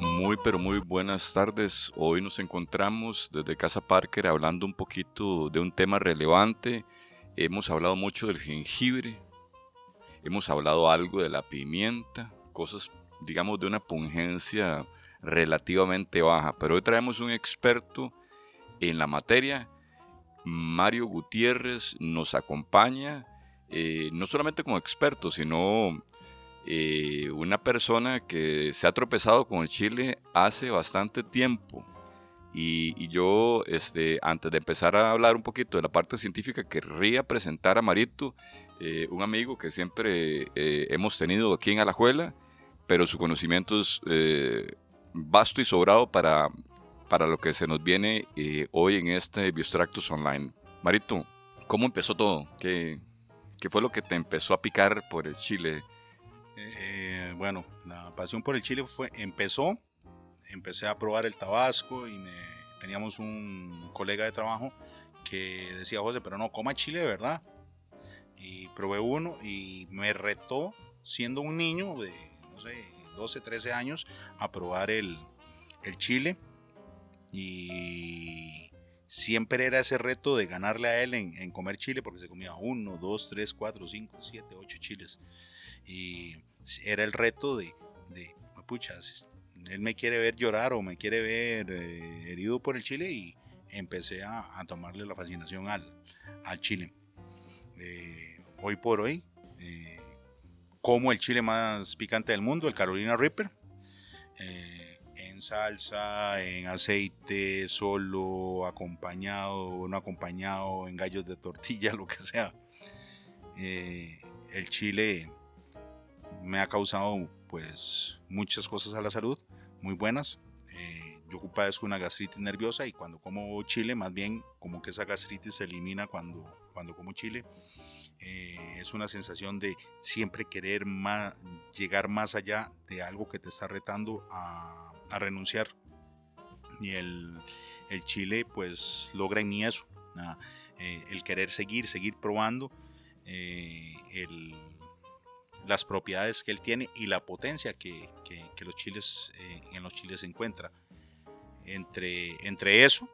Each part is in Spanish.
Muy pero muy buenas tardes. Hoy nos encontramos desde Casa Parker hablando un poquito de un tema relevante. Hemos hablado mucho del jengibre, hemos hablado algo de la pimienta, cosas digamos de una pungencia relativamente baja, pero hoy traemos un experto en la materia. Mario Gutiérrez nos acompaña, eh, no solamente como experto, sino eh, una persona que se ha tropezado con el chile hace bastante tiempo. Y, yo, este, antes de empezar a hablar un poquito de la parte científica, querría presentar a Marito, eh, un amigo que siempre hemos tenido aquí en Alajuela, pero su conocimiento es vasto y sobrado para, para lo que se nos viene hoy en este Biostractus Online. Marito, ¿cómo empezó todo? ¿Qué, ¿Qué fue lo que te empezó a picar por el chile? Eh, bueno, la pasión por el chile fue, empezó, empecé a probar el tabasco y me, teníamos un colega de trabajo que decía, José, pero no, coma chile verdad. Y probé uno y me retó, siendo un niño de, no sé, 12, 13 años, a probar el, chile. Y siempre era ese reto de ganarle a él en, en comer chile, porque se comía uno, dos, tres, cuatro, cinco, siete, ocho chiles. Y era el reto de, puchas, él me quiere ver llorar o me quiere ver eh, herido por el chile y empecé a, tomarle la fascinación al, al chile. Eh, hoy por hoy, eh, como el chile más picante del mundo, el Carolina Reaper, en salsa, en aceite, solo, acompañado, no acompañado, en gallos de tortilla, lo que sea. el chile me ha causado pues muchas cosas a la salud, muy buenas. Eh, yo padezco una gastritis nerviosa y cuando como chile, más bien como que esa gastritis se elimina cuando, cuando como chile. Eh, es una sensación de siempre querer más, llegar más allá de algo que te está retando a, a renunciar. Y el, el, chile pues logra en mí eso, eh, el querer seguir, seguir probando, eh, el las propiedades que él tiene y la potencia que, que, los chiles, eh, en los chiles se encuentra. Entre, entre eso,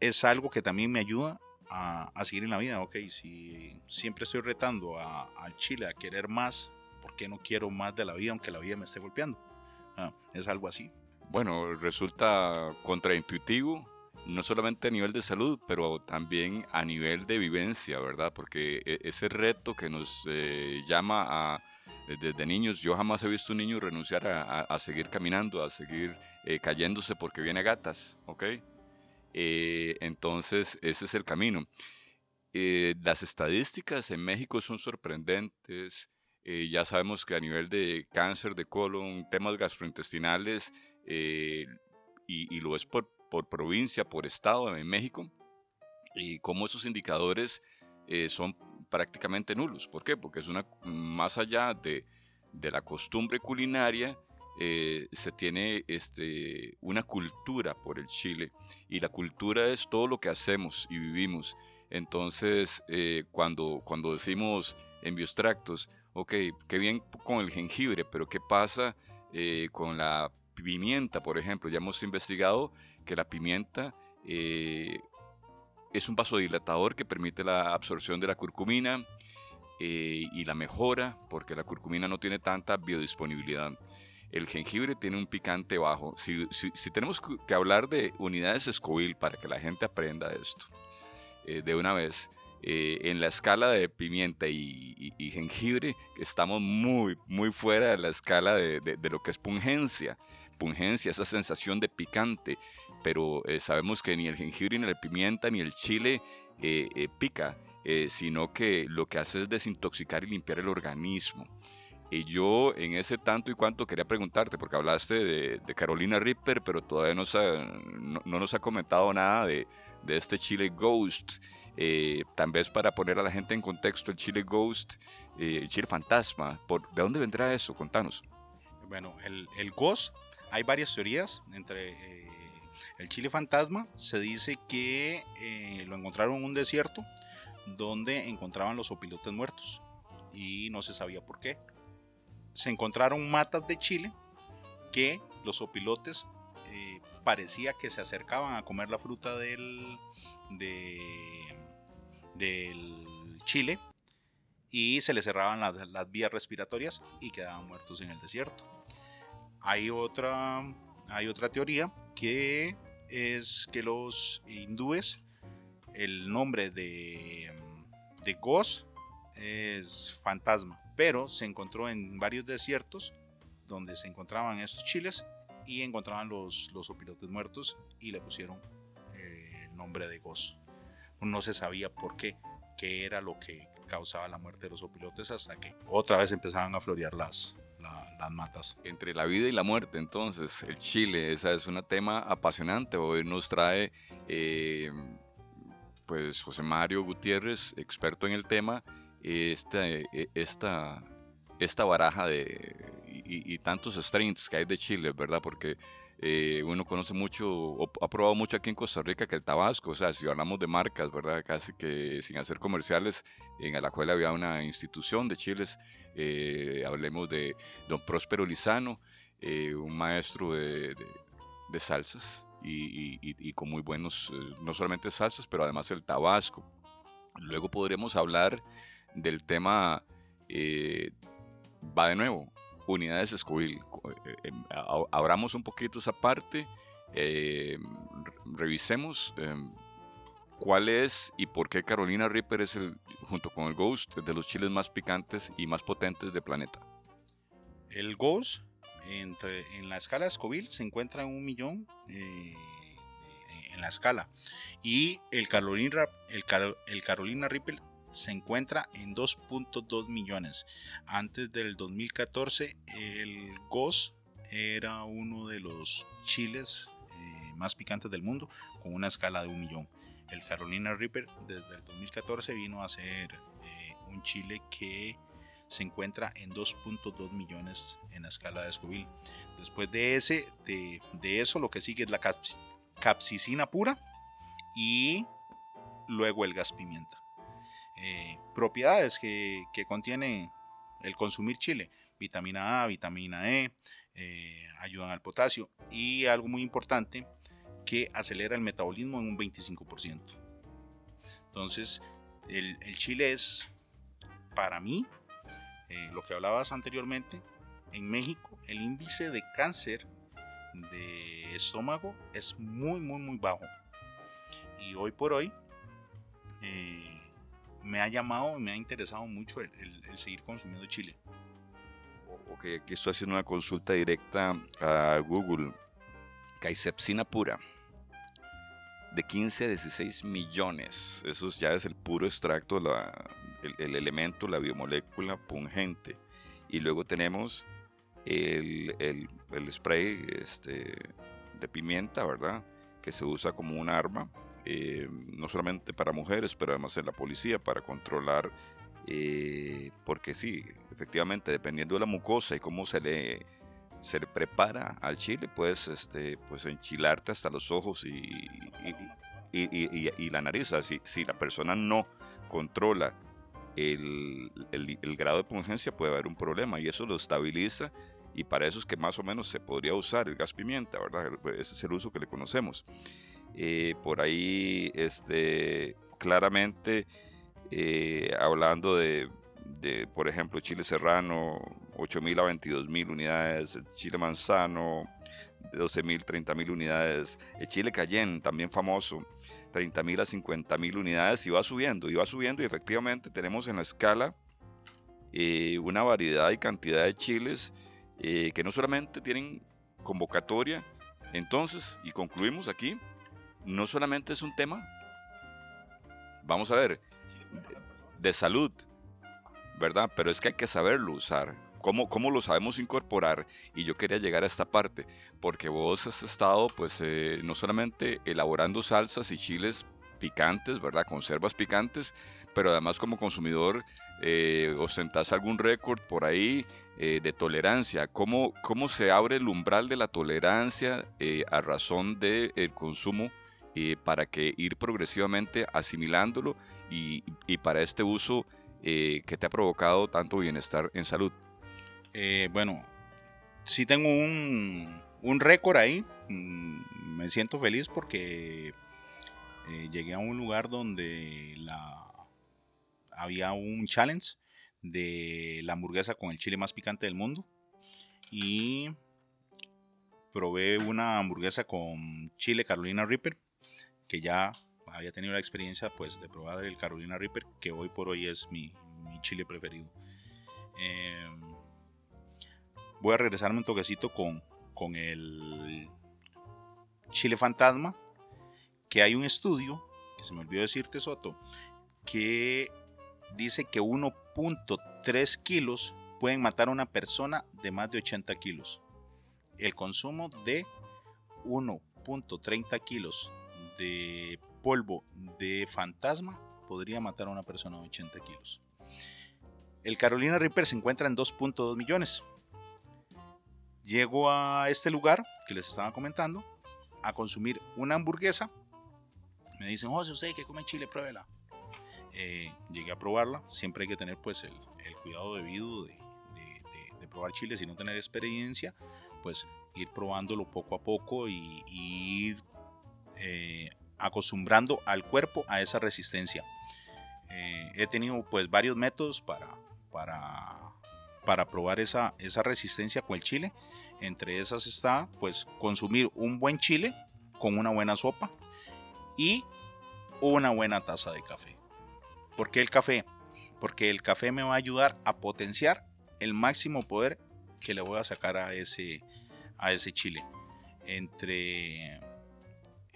es algo que también me ayuda a, a, seguir en la vida. Ok, si siempre estoy retando al chile a querer más, ¿por qué no quiero más de la vida aunque la vida me esté golpeando? Ah, es algo así. Bueno, resulta contraintuitivo no solamente a nivel de salud, pero también a nivel de vivencia, ¿verdad? Porque e, ese reto que nos eh, llama a, desde niños, yo jamás he visto un niño renunciar a, seguir caminando, a seguir eh, cayéndose porque viene gatas, ¿ok? Eh, entonces, ese es el camino. las estadísticas en México son sorprendentes. ya sabemos que a nivel de cáncer de colon, temas gastrointestinales, y, y, lo es por por provincia, por estado en México, y cómo esos indicadores eh, son prácticamente nulos. ¿Por qué? Porque es una, más allá de, de la costumbre culinaria, eh, se tiene este, una cultura por el chile y la cultura es todo lo que hacemos y vivimos. Entonces, eh, cuando, cuando decimos en biostractos, ok, qué bien con el jengibre, pero ¿qué pasa con la pimienta, por ejemplo? Ya hemos investigado que la pimienta eh, es un vasodilatador que permite la absorción de la curcumina eh, y la mejora, porque la curcumina no tiene tanta biodisponibilidad. El jengibre tiene un picante bajo. Si, tenemos que hablar de unidades Scoville para que la gente aprenda esto eh, de una vez, en la escala de pimienta y, jengibre estamos muy, muy fuera de la escala de, lo que es pungencia. Pungencia, esa sensación de picante pero eh, sabemos que ni el jengibre, ni la pimienta, ni el chile eh, eh, pica, sino que lo que hace es desintoxicar y limpiar el organismo. Y yo en ese tanto y cuanto quería preguntarte, porque hablaste de, Carolina Ripper, pero todavía no, no, nos ha comentado nada de, de este Chile Ghost. tal vez para poner a la gente en contexto, el Chile Ghost, el Chile Fantasma, ¿por, ¿de dónde vendrá eso? Contanos. Bueno, el, el Ghost hay varias teorías. Entre eh, el chile fantasma se dice que eh, lo encontraron en un desierto donde encontraban los opilotes muertos y no se sabía por qué. Se encontraron matas de chile que los opilotes eh, parecía que se acercaban a comer la fruta del, del chile y se les cerraban las, las vías respiratorias y quedaban muertos en el desierto. Hay otra, hay otra teoría que es que los hindúes, el nombre de, de Gos es fantasma, pero se encontró en varios desiertos donde se encontraban estos chiles y encontraban los, los opilotes muertos y le pusieron eh, el nombre de Gos. No se sabía por qué, qué era lo que causaba la muerte de los opilotes hasta que otra vez empezaban a florear las, las matas. Entre la vida y la muerte, entonces, el Chile, esa es un tema apasionante. Hoy nos trae eh, pues José Mario Gutiérrez, experto en el tema, esta, eh, esta, esta baraja de, y, tantos strains que hay de Chile, ¿verdad? Porque eh, uno conoce mucho, ha probado mucho aquí en Costa Rica que el Tabasco, o sea, si hablamos de marcas, ¿verdad? Casi que sin hacer comerciales, en Alajuela había una institución de chiles, eh, hablemos de don Próspero Lizano, eh, un maestro de, salsas y, con muy buenos, no solamente salsas, pero además el Tabasco. Luego podríamos hablar del tema, va de nuevo, unidades Escobil. Eh, em, abramos un poquito esa parte, eh, revisemos em, cuál es y por qué Carolina Reaper es el, junto con el Ghost, de los chiles más picantes y más potentes del planeta. El Ghost, entre, en la escala de Scoville, se encuentra en un millón eh, en la escala. Y el Carolina, el, se encuentra en 2.2 millones. Antes del 2014 el GOS era uno de los chiles eh, más picantes del mundo con una escala de un millón. El Carolina Reaper desde el 2014 vino a ser eh, un chile que se encuentra en 2.2 millones en la escala de Scoville. Después de, ese, de, de eso lo que sigue es la capsicina pura y luego el gas pimienta. Eh, propiedades que, contiene el consumir chile. Vitamina A, vitamina E, eh, ayudan al potasio y algo muy importante que acelera el metabolismo en un 25%. Entonces, el, chile es, para mí, eh, lo que hablabas anteriormente, en México el índice de cáncer de estómago es muy, muy, muy bajo. Y hoy por hoy, me ha llamado y me ha interesado mucho el, seguir consumiendo chile. Ok, aquí estoy haciendo una consulta directa a Google. Caisepsina pura. De 15 a 16 millones. Eso ya es el puro extracto, el, elemento, la biomolécula pungente. Y luego tenemos el, spray este, de pimienta, ¿verdad? Que se usa como un arma eh, no solamente para mujeres, pero además en la policía, para controlar, eh, porque sí, efectivamente, dependiendo de la mucosa y cómo se le, se le prepara al chile, puedes este, pues enchilarte hasta los ojos y, y, la nariz. si, si, la persona no controla el, el, grado de pungencia, puede haber un problema y eso lo estabiliza. Y para eso es que más o menos se podría usar el gas pimienta, ¿verdad? Ese es el uso que le conocemos. Eh, por ahí, este, claramente, eh, hablando de, por ejemplo, Chile Serrano, 8.000 a 22.000 unidades, Chile Manzano, de 12.000, 30.000 unidades, el Chile Cayenne, también famoso, 30.000 a 50.000 unidades, y va subiendo, y va subiendo, y efectivamente tenemos en la escala eh, una variedad y cantidad de chiles que no solamente tienen convocatoria, entonces, y concluimos aquí, no solamente es un tema, vamos a ver, de salud, ¿verdad? Pero es que hay que saberlo usar. ¿Cómo, ¿Cómo, lo sabemos incorporar? Y yo quería llegar a esta parte, porque vos has estado, pues, eh, no solamente elaborando salsas y chiles picantes, ¿verdad? Conservas picantes, pero además como consumidor eh, ostentás algún récord por ahí eh, de tolerancia. ¿Cómo, ¿Cómo se abre el umbral de la tolerancia eh, a razón del consumo para que ir progresivamente asimilándolo y, para este uso que te ha provocado tanto bienestar en salud? bueno, sí tengo un, récord ahí. Mm, me siento feliz porque llegué a un lugar donde había un challenge de la hamburguesa con el chile más picante del mundo. Y probé una hamburguesa con chile Carolina Reaper, que ya había tenido la experiencia pues de probar el Carolina Reaper, que hoy por hoy es mi, chile preferido. Em, voy a regresarme un toquecito con, con el chile fantasma, que hay un estudio, que se me olvidó decirte Soto, que dice que 1.3 kilos pueden matar a una persona de más de 80 kilos. El consumo de 1.30 kilos de polvo de fantasma podría matar a una persona de 80 kilos. El Carolina Reaper se encuentra en 2.2 millones. Llego a este lugar que les estaba comentando a consumir una hamburguesa. Me dicen, José, usted que come chile, pruébela. Eh, llegué a probarla. Siempre hay que tener pues el, cuidado debido de, probar chile, si no tener experiencia, pues ir probándolo poco a poco y, ir eh, acostumbrando al cuerpo a esa resistencia. Eh, he tenido pues varios métodos para, para, para probar esa, esa resistencia con el chile. Entre esas está pues consumir un buen chile con una buena sopa y una buena taza de café. ¿Por qué el café? Porque el café me va a ayudar a potenciar el máximo poder que le voy a sacar a ese, a ese chile. Entre,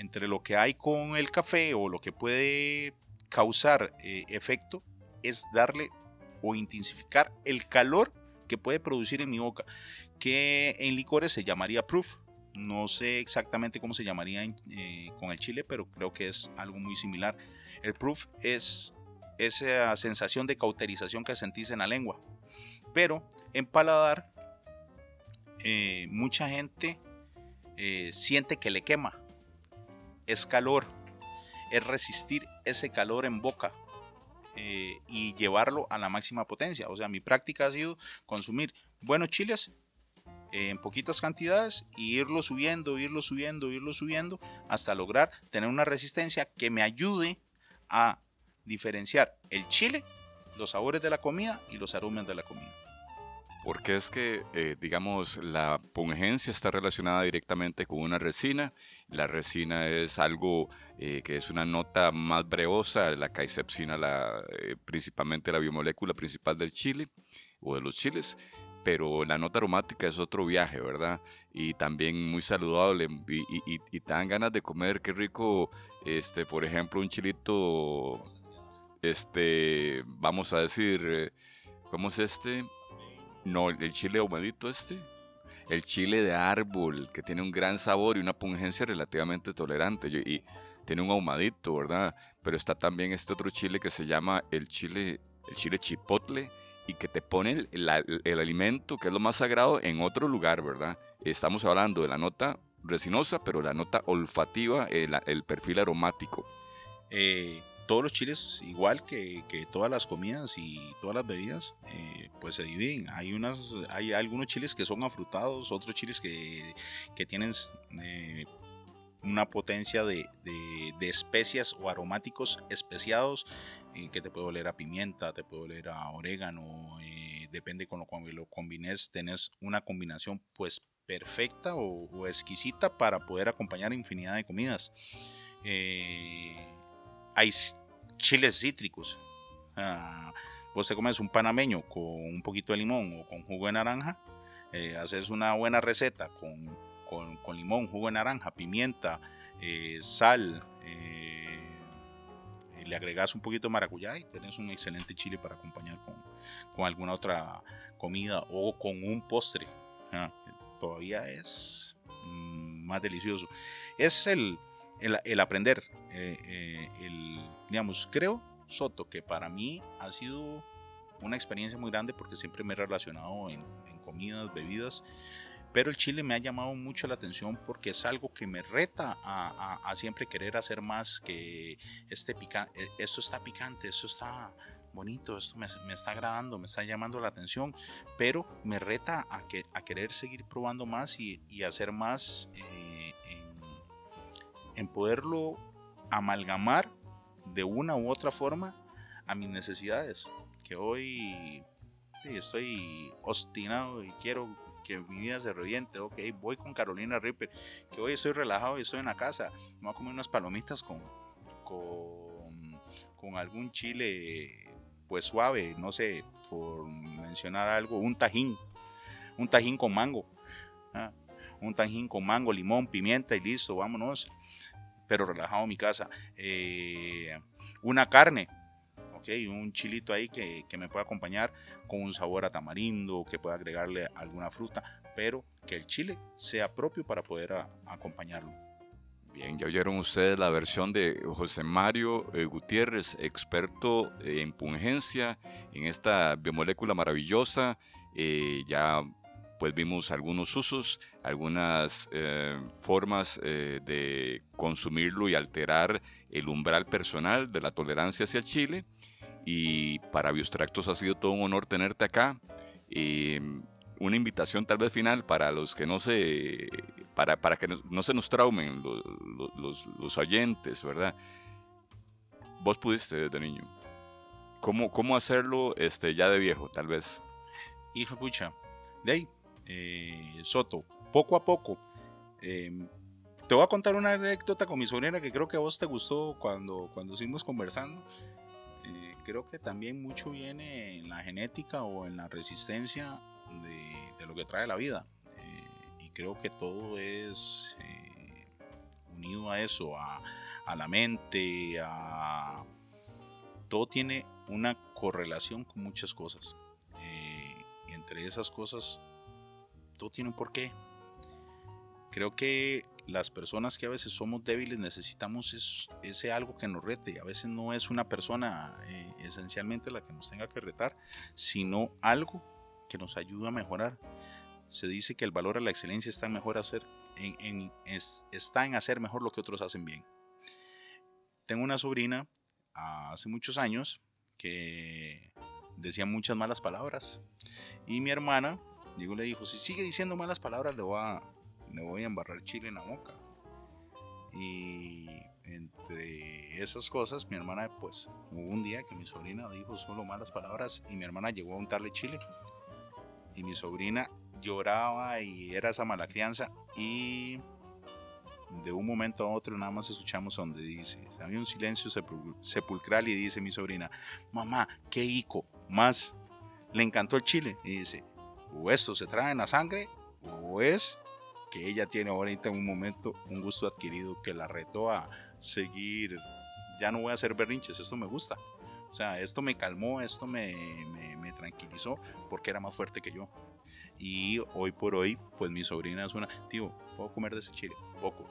entre lo que hay con el café o lo que puede causar eh, efecto es darle o intensificar el calor que puede producir en mi boca, que en licores se llamaría proof. No sé exactamente cómo se llamaría eh, con el chile, pero creo que es algo muy similar. El proof es esa sensación de cauterización que sentís en la lengua. Pero en paladar, eh, mucha gente eh, siente que le quema. Es calor. Es resistir ese calor en boca. Eh, y llevarlo a la máxima potencia. O sea, mi práctica ha sido consumir buenos chiles en poquitas cantidades y irlo subiendo, irlo subiendo, irlo subiendo hasta lograr tener una resistencia que me ayude a diferenciar el chile, los sabores de la comida y los aromas de la comida. Porque es que, eh, digamos, la pungencia está relacionada directamente con una resina. La resina es algo eh, que es una nota más brevosa, la caisepsina, la, eh, principalmente la biomolécula principal del chile o de los chiles. Pero la nota aromática es otro viaje, ¿verdad? Y también muy saludable y, y, y te dan ganas de comer, qué rico, este, por ejemplo, un chilito este, vamos a decir, ¿cómo es este? No, el chile ahumadito este. El chile de árbol, que tiene un gran sabor y una pungencia relativamente tolerante. Y tiene un ahumadito, ¿verdad? Pero está también este otro chile que se llama el chile, el chile chipotle y que te pone el, alimento, que es lo más sagrado, en otro lugar, ¿verdad? Estamos hablando de la nota resinosa, pero la nota olfativa, el, el perfil aromático. Eh, todos los chiles, igual que, todas las comidas y todas las bebidas, eh, pues se dividen. Hay, unas, hay algunos chiles que son afrutados, otros chiles que, tienen eh, una potencia de, especias o aromáticos especiados eh, que te puede oler a pimienta, te puede oler a orégano, depende con lo que lo combines, tenés una combinación pues perfecta o, o, exquisita para poder acompañar infinidad de comidas. hay chiles cítricos. Ah, vos te comes un panameño con un poquito de limón o con jugo de naranja, eh, haces una buena receta con, con, limón, jugo de naranja, pimienta, eh, sal, eh, le agregas un poquito de maracuyá y tienes un excelente chile para acompañar con, con alguna otra comida o con un postre. Ah, todavía es mm, más delicioso. Es el, el, aprender, el digamos, creo, Soto, que para mí ha sido una experiencia muy grande porque siempre me he relacionado en, comidas, bebidas. Pero el chile me ha llamado mucho la atención porque es algo que me reta a, siempre querer hacer más que este picante. Esto está picante, esto está bonito, esto me, está agradando, me está llamando la atención, pero me reta a, que, a querer seguir probando más y, hacer más eh, en, poderlo amalgamar de una u otra forma a mis necesidades. Que hoy estoy obstinado y quiero que mi vida se reviente. Ok, voy con Carolina Ripper. Que hoy estoy relajado y estoy en la casa. Me voy a comer unas palomitas con, con, con algún chile pues suave. No sé, por mencionar algo. Un tajín. Un tajín con mango. Ah, un tajín con mango, limón, pimienta y listo, vámonos pero relajado mi casa. Eh, una carne, okay, un chilito ahí que, me pueda acompañar con un sabor a tamarindo, que pueda agregarle alguna fruta, pero que el chile sea propio para poder acompañarlo. Bien, ya oyeron ustedes la versión de José Mario eh, Gutiérrez, experto en pungencia, en esta biomolécula maravillosa. Eh, ya pues vimos algunos usos, algunas eh, formas eh, de consumirlo y alterar el umbral personal de la tolerancia hacia Chile. Y para Biostractos ha sido todo un honor tenerte acá. una invitación tal vez final para los que no se, para, para que no se nos traumen los, los, oyentes, ¿verdad? Vos pudiste desde niño. ¿Cómo, cómo hacerlo este, ya de viejo, tal vez? Hijo, pucha, de ahí eh, Soto, poco a poco. Em, te voy a contar una anécdota con mi sobrina que creo que a vos te gustó cuando, cuando estuvimos conversando. Eh, creo que también mucho viene en la genética o en la resistencia de, lo que trae la vida. Eh, y creo que todo es unido a eso, a, a la mente, a... Todo tiene una correlación con muchas cosas. y entre esas cosas todo tiene un porqué. Creo que las personas que a veces somos débiles necesitamos ese algo que nos rete. A veces no es una persona eh, esencialmente la que nos tenga que retar, sino algo que nos ayuda a mejorar. Se dice que el valor a la excelencia está en, mejor hacer, está en hacer mejor lo que otros hacen bien. Tengo una sobrina hace muchos años que decía muchas malas palabras y mi hermana Diego le dijo, si sigue diciendo malas palabras le voy a, le voy a embarrar chile en la boca. Y entre esas cosas, mi hermana, pues, hubo un día que mi sobrina dijo solo malas palabras y mi hermana llegó a untarle chile. Y mi sobrina lloraba y era esa mala crianza. Y de un momento a otro nada más escuchamos donde dice, había un silencio sepulcral y dice mi sobrina, mamá, qué ico, más le encantó el chile. Y dice, o esto se trae en la sangre o es que ella tiene ahorita en un momento un gusto adquirido que la retó a seguir, ya no voy a hacer berrinches, esto me gusta. O sea, esto me calmó, esto me, me, tranquilizó porque era más fuerte que yo. Y hoy por hoy, pues mi sobrina es una, tío, puedo comer de ese chile, poco,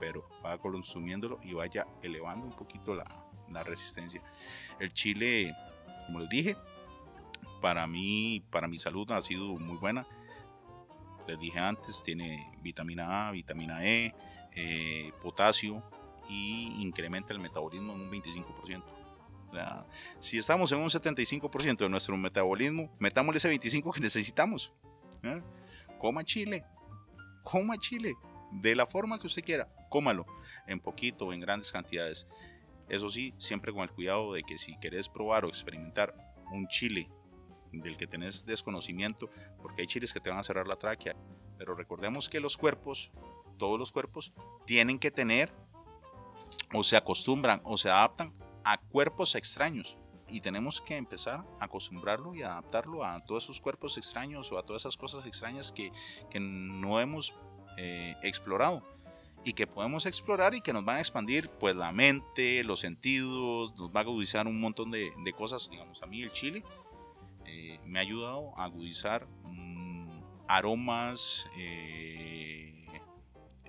pero va consumiéndolo y vaya elevando un poquito la, la resistencia. El chile, como les dije, para mí, para mi salud ha sido muy buena. Les dije antes, tiene vitamina A, vitamina E, eh, potasio y incrementa el metabolismo en un 25%. si estamos en un 75% de nuestro metabolismo, metámosle ese 25% que necesitamos. ¿eh? Coma chile, coma chile, de la forma que usted quiera, cómalo, en poquito o en grandes cantidades. Eso sí, siempre con el cuidado de que si querés probar o experimentar un chile del que tenés desconocimiento, porque hay chiles que te van a cerrar la tráquea. Pero recordemos que los cuerpos, todos los cuerpos, tienen que tener o se acostumbran o se adaptan a cuerpos extraños. Y tenemos que empezar a acostumbrarlo y adaptarlo a todos esos cuerpos extraños o a todas esas cosas extrañas que, que no hemos eh, explorado y que podemos explorar y que nos van a expandir pues la mente, los sentidos, nos va a agudizar un montón de, de cosas. Digamos, a mí el chile eh, me ha ayudado a agudizar mm, aromas, eh,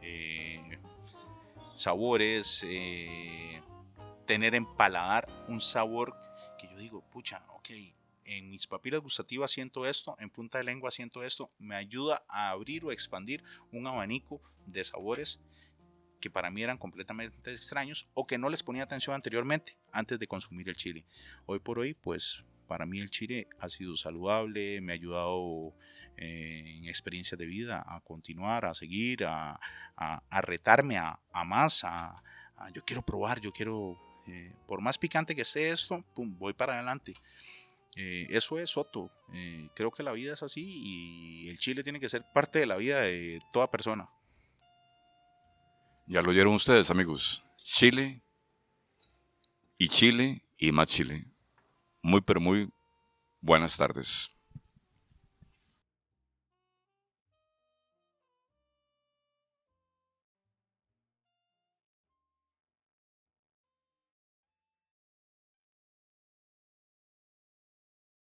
eh, sabores, tener en paladar un sabor que yo digo, pucha, ok, en mis papilas gustativas siento esto, en punta de lengua siento esto, me ayuda a abrir o expandir un abanico de sabores que para mí eran completamente extraños o que no les ponía atención anteriormente, antes de consumir el chile. Hoy por hoy, pues para mí el chile ha sido saludable, me ha ayudado eh, en experiencias de vida a continuar, a seguir, a, retarme a, más, a, yo quiero probar, yo quiero, eh, por más picante que esté esto, pum, voy para adelante. Eh, eso es Soto. creo que la vida es así y el chile tiene que ser parte de la vida de toda persona. Ya lo oyeron ustedes, amigos. Chile y Chile y más Chile. Muy, pero muy buenas tardes.